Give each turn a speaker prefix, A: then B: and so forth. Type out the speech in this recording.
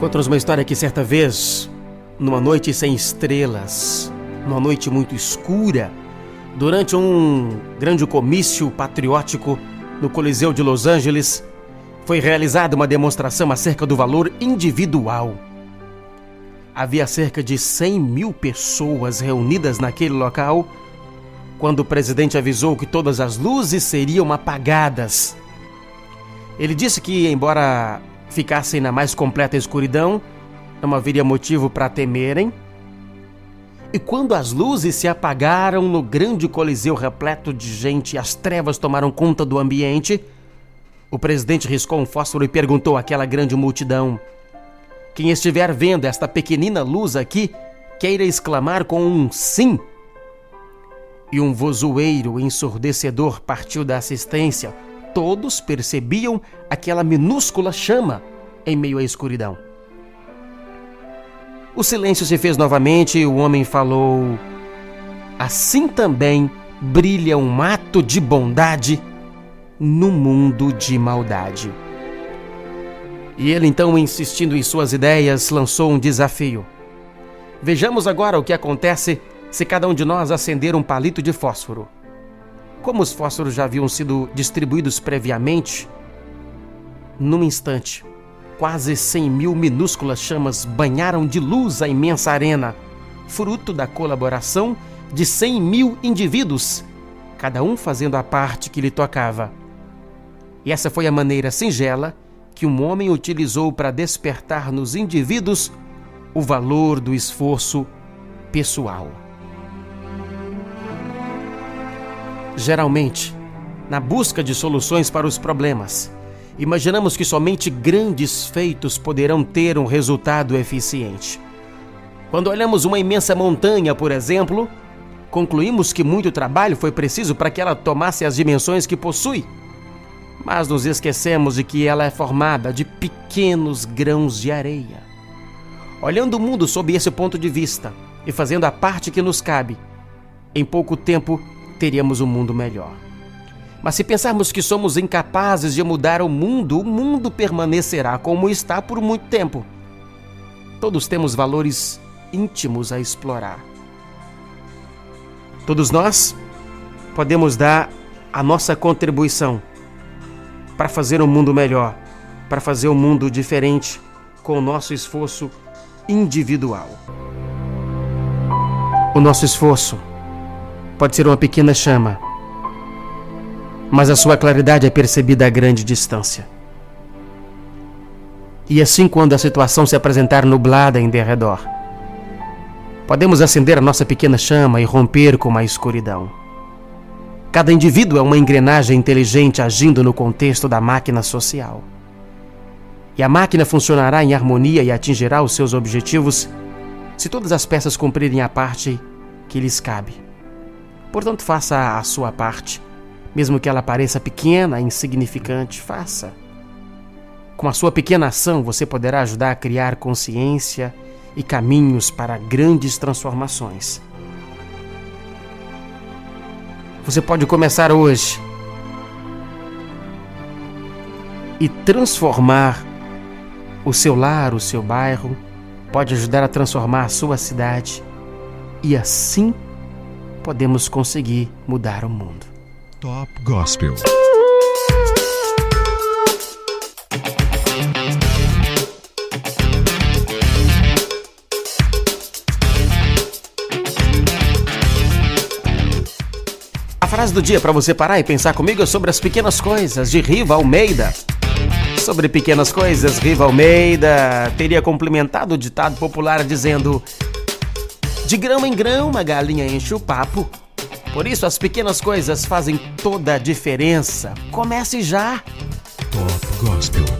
A: Conta-nos uma história que certa vez, numa noite sem estrelas, numa noite muito escura, durante um grande comício patriótico no Coliseu de Los Angeles, foi realizada uma demonstração acerca do valor individual. Havia cerca de 100 mil pessoas reunidas naquele local quando o presidente avisou que todas as luzes seriam apagadas. Ele disse que, embora ficassem na mais completa escuridão, não haveria motivo para temerem. E quando as luzes se apagaram no grande coliseu repleto de gente e as trevas tomaram conta do ambiente, o presidente riscou um fósforo e perguntou àquela grande multidão: Quem estiver vendo esta pequenina luz aqui, queira exclamar com um sim. E um vozoeiro ensurdecedor partiu da assistência todos percebiam aquela minúscula chama em meio à escuridão. O silêncio se fez novamente e o homem falou: Assim também brilha um ato de bondade no mundo de maldade. E ele então, insistindo em suas ideias, lançou um desafio. Vejamos agora o que acontece se cada um de nós acender um palito de fósforo. Como os fósforos já haviam sido distribuídos previamente, num instante, quase 100 mil minúsculas chamas banharam de luz a imensa arena, fruto da colaboração de 100 mil indivíduos, cada um fazendo a parte que lhe tocava. E essa foi a maneira singela que um homem utilizou para despertar nos indivíduos o valor do esforço pessoal. Geralmente, na busca de soluções para os problemas, imaginamos que somente grandes feitos poderão ter um resultado eficiente. Quando olhamos uma imensa montanha, por exemplo, concluímos que muito trabalho foi preciso para que ela tomasse as dimensões que possui. Mas nos esquecemos de que ela é formada de pequenos grãos de areia. Olhando o mundo sob esse ponto de vista e fazendo a parte que nos cabe, em pouco tempo teríamos um mundo melhor. Mas se pensarmos que somos incapazes de mudar o mundo, o mundo permanecerá como está por muito tempo. Todos temos valores íntimos a explorar. Todos nós podemos dar a nossa contribuição para fazer um mundo melhor, para fazer um mundo diferente com o nosso esforço individual. O nosso esforço pode ser uma pequena chama, mas a sua claridade é percebida a grande distância. E assim, quando a situação se apresentar nublada em derredor, podemos acender a nossa pequena chama e romper com a escuridão. Cada indivíduo é uma engrenagem inteligente agindo no contexto da máquina social. E a máquina funcionará em harmonia e atingirá os seus objetivos se todas as peças cumprirem a parte que lhes cabe. Portanto, faça a sua parte. Mesmo que ela pareça pequena, insignificante, faça. Com a sua pequena ação, você poderá ajudar a criar consciência e caminhos para grandes transformações. Você pode começar hoje e transformar o seu lar, o seu bairro, pode ajudar a transformar a sua cidade e assim podemos conseguir mudar o mundo.
B: Top Gospel.
A: A frase do dia para você parar e pensar comigo é sobre as pequenas coisas de Riva Almeida. Sobre pequenas coisas, Riva Almeida teria complementado o ditado popular dizendo: de grão em grão, a galinha enche o papo. Por isso, as pequenas coisas fazem toda a diferença. Comece já!
B: Top Gospel.